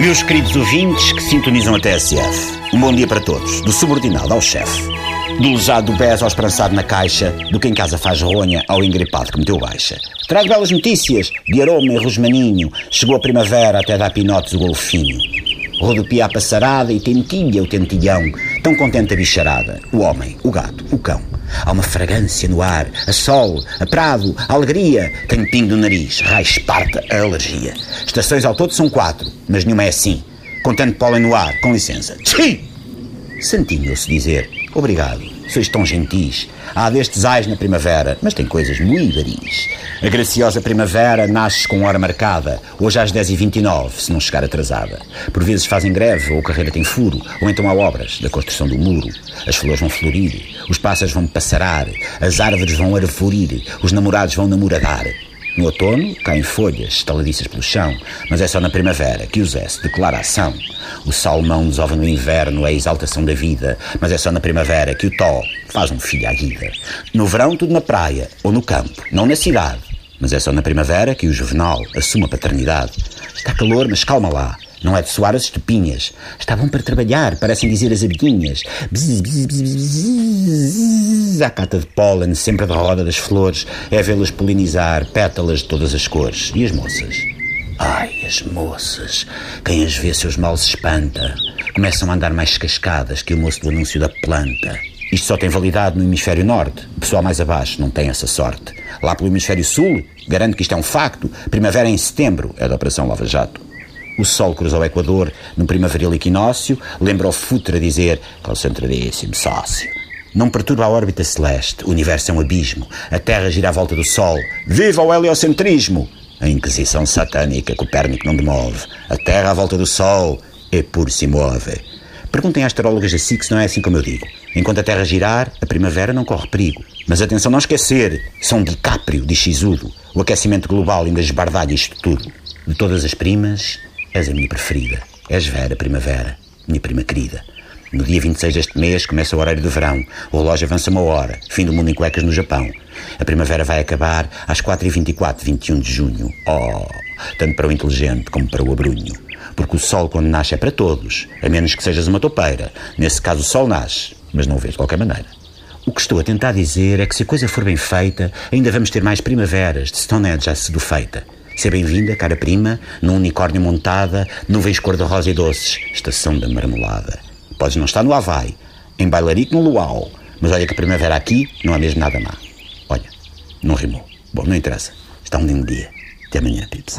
Meus queridos ouvintes que sintonizam a TSF, um bom dia para todos, do subordinado ao chefe. Do lejado do BES ao esperançado na caixa, do que em casa faz ronha ao engripado que meteu baixa. Trago belas notícias, de aroma e rosmaninho, chegou a primavera até dar pinotes o golfinho. Rodopia a passarada e tentilha o tentilhão, tão contente a bicharada, o homem, o gato, o cão. Há uma fragrância no ar, a sol, a prado, a alegria. Pingo no nariz, raio esparta a alergia. Estações ao todo são quatro, mas nenhuma é assim. Contente pólen no ar, com licença. Tchim! Santinho, se dizer, obrigado, sois tão gentis. Há destes ais na primavera, mas tem coisas muito varis. A graciosa primavera nasce com hora marcada, hoje às 10h29, se não chegar atrasada. Por vezes fazem greve, ou a carreira tem furo, ou então há obras da construção do muro. As flores vão florir, os pássaros vão passarar, as árvores vão arvorir, os namorados vão namoradar. No outono, caem folhas, estaladiças pelo chão, mas é só na primavera que os S declara ação. O salmão desova no inverno é a exaltação da vida, mas é só na primavera que o tó faz um filho à guida. No verão, tudo na praia ou no campo, não na cidade, mas é só na primavera que o juvenal assume a paternidade. Está calor, mas calma lá. Não é de soar as estepinhas. Está bom para trabalhar, parecem dizer as abelhinhas. A cata de pólen, sempre da roda das flores, é vê-las polinizar, pétalas de todas as cores. E as moças? Ai, as moças. Quem as vê, seus males espanta. Começam a andar mais cascadas que o moço do anúncio da planta. Isto só tem validade no hemisfério norte. O pessoal mais abaixo não tem essa sorte. Lá pelo hemisfério sul, garanto que isto é um facto. Primavera em setembro é da Operação Lava Jato. O Sol cruza o Equador no primaveril equinócio, lembra o futre dizer concentradíssimo sócio. Não perturba a órbita celeste, o universo é um abismo, a Terra gira à volta do Sol. Viva o heliocentrismo! A Inquisição satânica, Copérnico não demove. A Terra à volta do Sol é pur se move. Perguntem às asterólogas da SIC se não é assim como eu digo. Enquanto a Terra girar, a primavera não corre perigo. Mas atenção, não esquecer, São DiCaprio, de Xisudo. O aquecimento global ainda esbardalha isto tudo. De todas as primas, és a minha preferida. És Vera, primavera, minha prima querida. No dia 26 deste mês começa o horário do verão. O relógio avança uma hora. Fim do mundo em cuecas no Japão. A primavera vai acabar às 4h24, 21 de junho. Oh, tanto para o inteligente como para o abrunho. Porque o sol, quando nasce, é para todos, a menos que sejas uma topeira. Nesse caso, o sol nasce, mas não o vês de qualquer maneira. O que estou a tentar dizer é que se a coisa for bem feita, ainda vamos ter mais primaveras de Stonehenge já sido feita. Seja bem-vinda, cara prima, num unicórnio montada, nuvens cor-de-rosa e doces, estação da marmelada. Podes não estar no Havaí, em bailarico no Luau, mas olha que primavera aqui não há mesmo nada má. Olha, não rimou. Bom, não interessa. Está um lindo dia. Até amanhã, Pips.